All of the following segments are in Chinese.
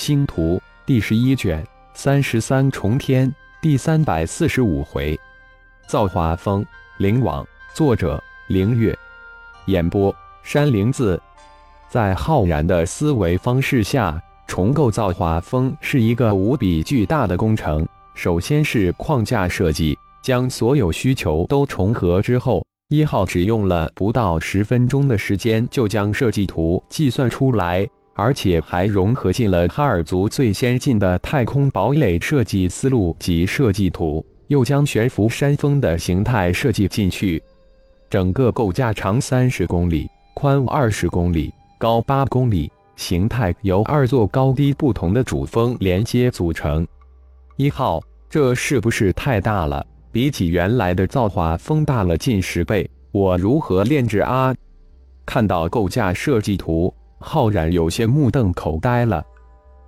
星图第十一卷三十三重天第三百四十五回，造化风灵网。作者：灵月。演播：山灵子。在浩然的思维方式下，重构造化风是一个无比巨大的工程。首先是框架设计，将所有需求都重合之后，一号只用了不到十分钟的时间就将设计图计算出来，而且还融合进了哈尔族最先进的太空堡垒设计思路及设计图，又将悬浮山峰的形态设计进去。整个构架长三十公里，宽二十公里。高八公里，形态由二座高低不同的主峰连接组成。一号，这是不是太大了？比起原来的造化峰大了近十倍，我如何炼制啊？看到构架设计图，浩然有些目瞪口呆了。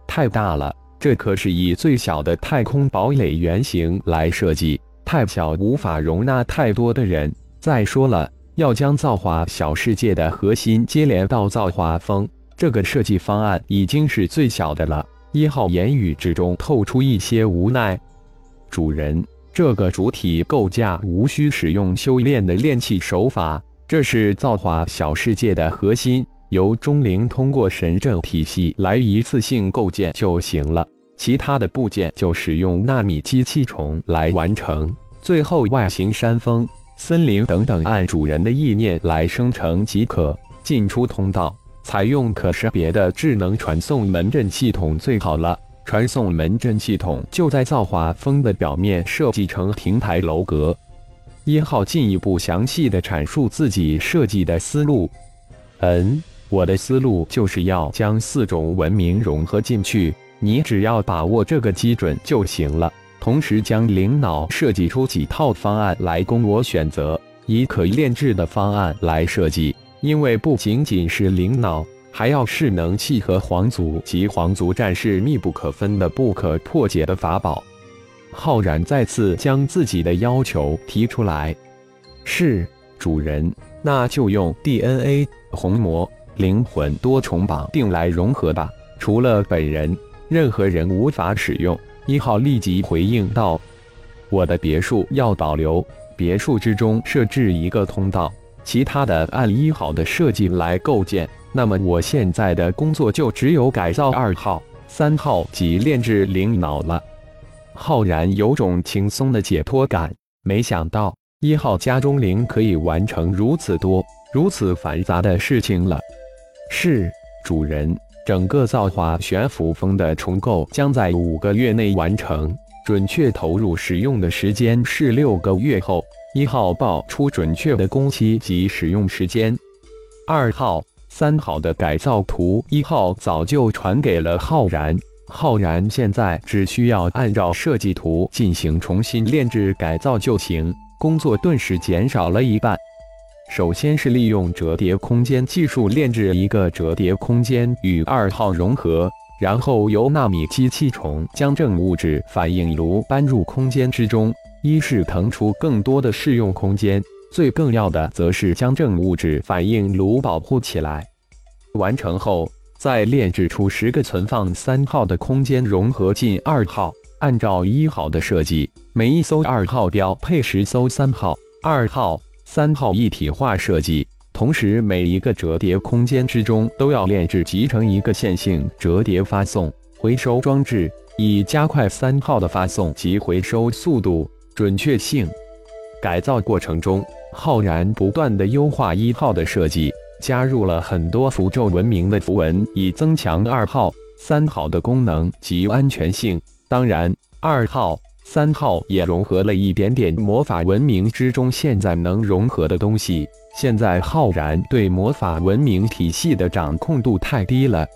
太大了，这可是以最小的太空堡垒原型来设计，太小无法容纳太多的人。再说了。要将造化小世界的核心接连到造化峰，这个设计方案已经是最小的了。一号言语之中透出一些无奈。主人，这个主体构架无需使用修炼的炼器手法，这是造化小世界的核心，由钟灵通过神阵体系来一次性构建就行了。其他的部件就使用纳米机器虫来完成。最后，外形山峰。森林等等，按主人的意念来生成即可。进出通道采用可识别的智能传送门阵系统最好了。传送门阵系统就在造化峰的表面设计成亭台楼阁。一号进一步详细的阐述自己设计的思路。嗯，我的思路就是要将四种文明融合进去，你只要把握这个基准就行了。同时将灵脑设计出几套方案来供我选择，以可炼制的方案来设计。因为不仅仅是灵脑，还要是能契合皇族及皇族战士密不可分的不可破解的法宝。浩然再次将自己的要求提出来：“是主人，那就用 DNA 红魔灵魂多重绑定来融合吧。除了本人，任何人无法使用。”一号立即回应道：“我的别墅要保留，别墅之中设置一个通道，其他的按一号的设计来构建。那么我现在的工作就只有改造二号、三号及炼制灵脑了。”浩然有种轻松的解脱感，没想到一号家中灵可以完成如此多、如此繁杂的事情了。是主人。整个造化悬浮峰的重构将在五个月内完成，准确投入使用的时间是六个月后。一号报出准确的工期及使用时间。二号、三号的改造图，一号早就传给了浩然。浩然现在只需要按照设计图进行重新炼制改造就行，工作顿时减少了一半。首先是利用折叠空间技术炼制一个折叠空间与二号融合，然后由纳米机器虫将正物质反应炉搬入空间之中，一是腾出更多的适用空间，最更要的则是将正物质反应炉保护起来。完成后，再炼制出十个存放三号的空间融合进二号，按照一号的设计，每一艘二号标配十艘三号、二号。三号一体化设计，同时每一个折叠空间之中都要炼制集成一个线性折叠发送回收装置，以加快三号的发送及回收速度、准确性。改造过程中，浩然不断的优化一号的设计，加入了很多符咒文明的符文，以增强二号、三号的功能及安全性。当然，二号。三号也融合了一点点魔法文明之中现在能融合的东西。现在浩然对魔法文明体系的掌控度太低了。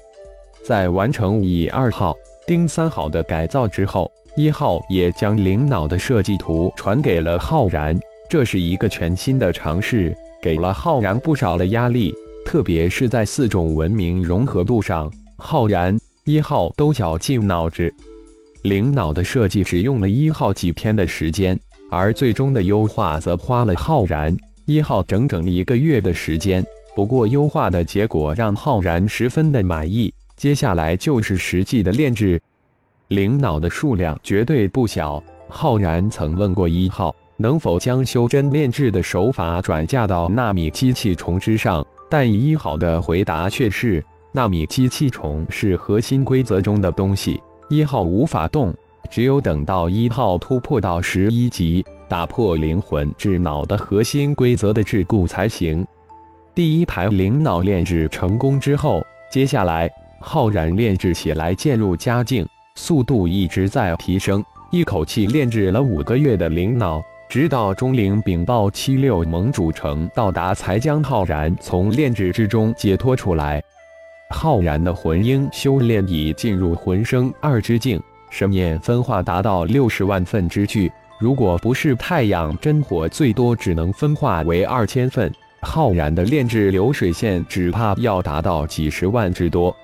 在完成以二号、丁三号的改造之后，一号也将灵脑的设计图传给了浩然。这是一个全新的尝试，给了浩然不少的压力，特别是在四种文明融合度上，浩然一号都绞尽脑汁。灵脑的设计只用了一号几天的时间，而最终的优化则花了浩然一号整整一个月的时间。不过，优化的结果让浩然十分的满意。接下来就是实际的炼制。灵脑的数量绝对不小。浩然曾问过一号，能否将修真炼制的手法转嫁到纳米机器虫之上，但一号的回答却是：纳米机器虫是核心规则中的东西，一号无法动，只有等到一号突破到十一级，打破灵魂智脑的核心规则的桎梏才行。第一排灵脑炼制成功之后，接下来浩然炼制起来渐入佳境。速度一直在提升，一口气炼制了五个月的灵脑，直到钟灵禀报七六盟主城到达，才将浩然从炼制之中解脱出来。浩然的魂婴修炼已进入魂生二之境，神念分化达到六十万分之巨。如果不是太阳真火，最多只能分化为二千份。浩然的炼制流水线只怕要达到几十万之多。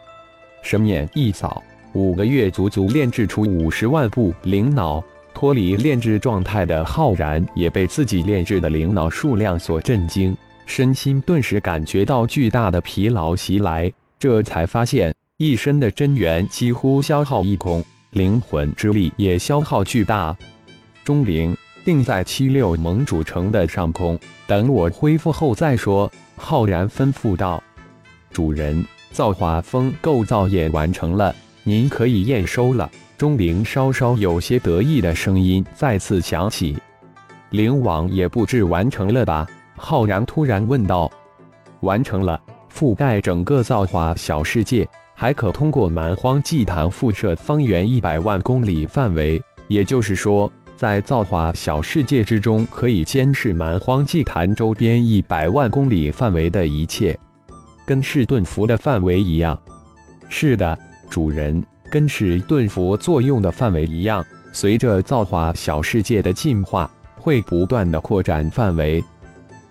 神念一扫。五个月足足炼制出五十万部灵脑，脱离炼制状态的浩然也被自己炼制的灵脑数量所震惊，身心顿时感觉到巨大的疲劳袭来，这才发现一身的真元几乎消耗一空，灵魂之力也消耗巨大。钟灵定在七六盟主城的上空，等我恢复后再说。浩然吩咐道：“主人，造化峰构造也完成了。”您可以验收了。钟灵稍稍有些得意的声音再次响起。灵网也布置完成了吧？浩然突然问道。完成了，覆盖整个造化小世界，还可通过蛮荒祭坛辐射方圆一百万公里范围。也就是说，在造化小世界之中，可以监视蛮荒祭坛周边一百万公里范围的一切，跟噬盾符的范围一样。是的。主人跟是盾符作用的范围一样，随着造化小世界的进化，会不断的扩展范围。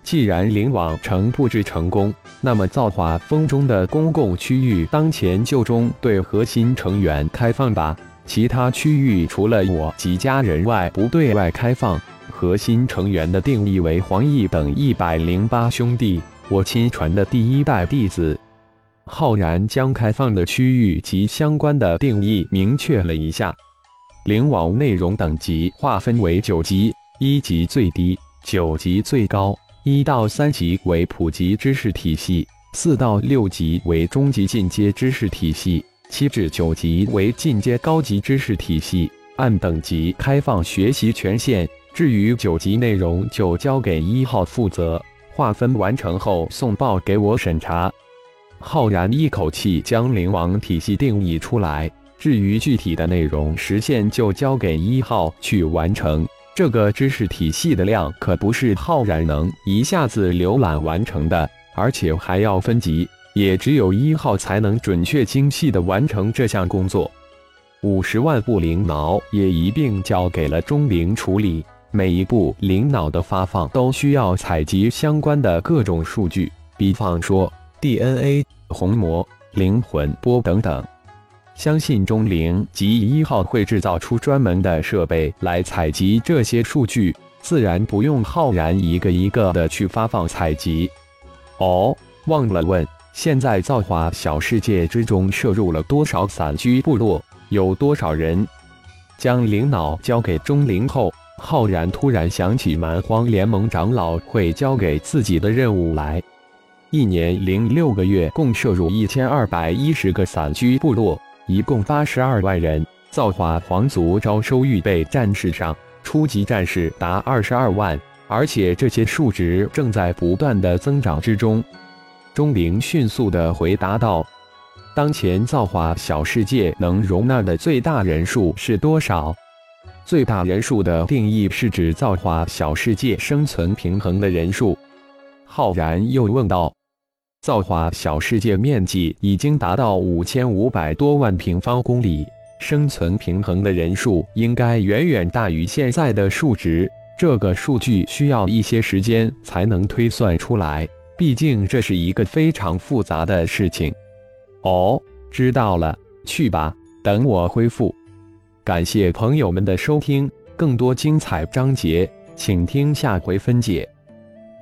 既然灵网城布置成功，那么造化峰中的公共区域当前就中对核心成员开放吧。其他区域除了我及家人外，不对外开放。核心成员的定义为黄奕等一百零八兄弟，我亲传的第一代弟子。浩然将开放的区域及相关的定义明确了一下。灵网内容等级划分为九级，一级最低，九级最高，一到三级为普及知识体系，四到六级为中级进阶知识体系，七至九级为进阶高级知识体系。按等级开放学习权限。至于九级内容，就交给一号负责。划分完成后，送报给我审查。浩然一口气将灵王体系定义出来，至于具体的内容实现，就交给一号去完成。这个知识体系的量可不是浩然能一下子浏览完成的，而且还要分级，也只有一号才能准确精细的完成这项工作。五十万部灵脑也一并交给了钟灵处理，每一部灵脑的发放都需要采集相关的各种数据，比方说。DNA、虹膜、灵魂波等等，相信钟灵及一号会制造出专门的设备来采集这些数据，自然不用浩然一个一个的去发放采集。哦，忘了问，现在造化小世界之中摄入了多少散居部落？有多少人？将灵脑交给钟灵后，浩然突然想起蛮荒联盟长老会交给自己的任务来。一年零六个月，共摄入一千二百一十个散居部落，一共八十二万人。造化皇族招收预备战士上，初级战士达二十二万，而且这些数值正在不断的增长之中。钟灵迅速的回答道：“当前造化小世界能容纳的最大人数是多少？最大人数的定义是指造化小世界生存平衡的人数。”浩然又问道。造化小世界面积已经达到五千五百多万平方公里，生存平衡的人数应该远远大于现在的数值。这个数据需要一些时间才能推算出来，毕竟这是一个非常复杂的事情。哦，知道了，去吧，等我恢复。感谢朋友们的收听，更多精彩章节，请听下回分解。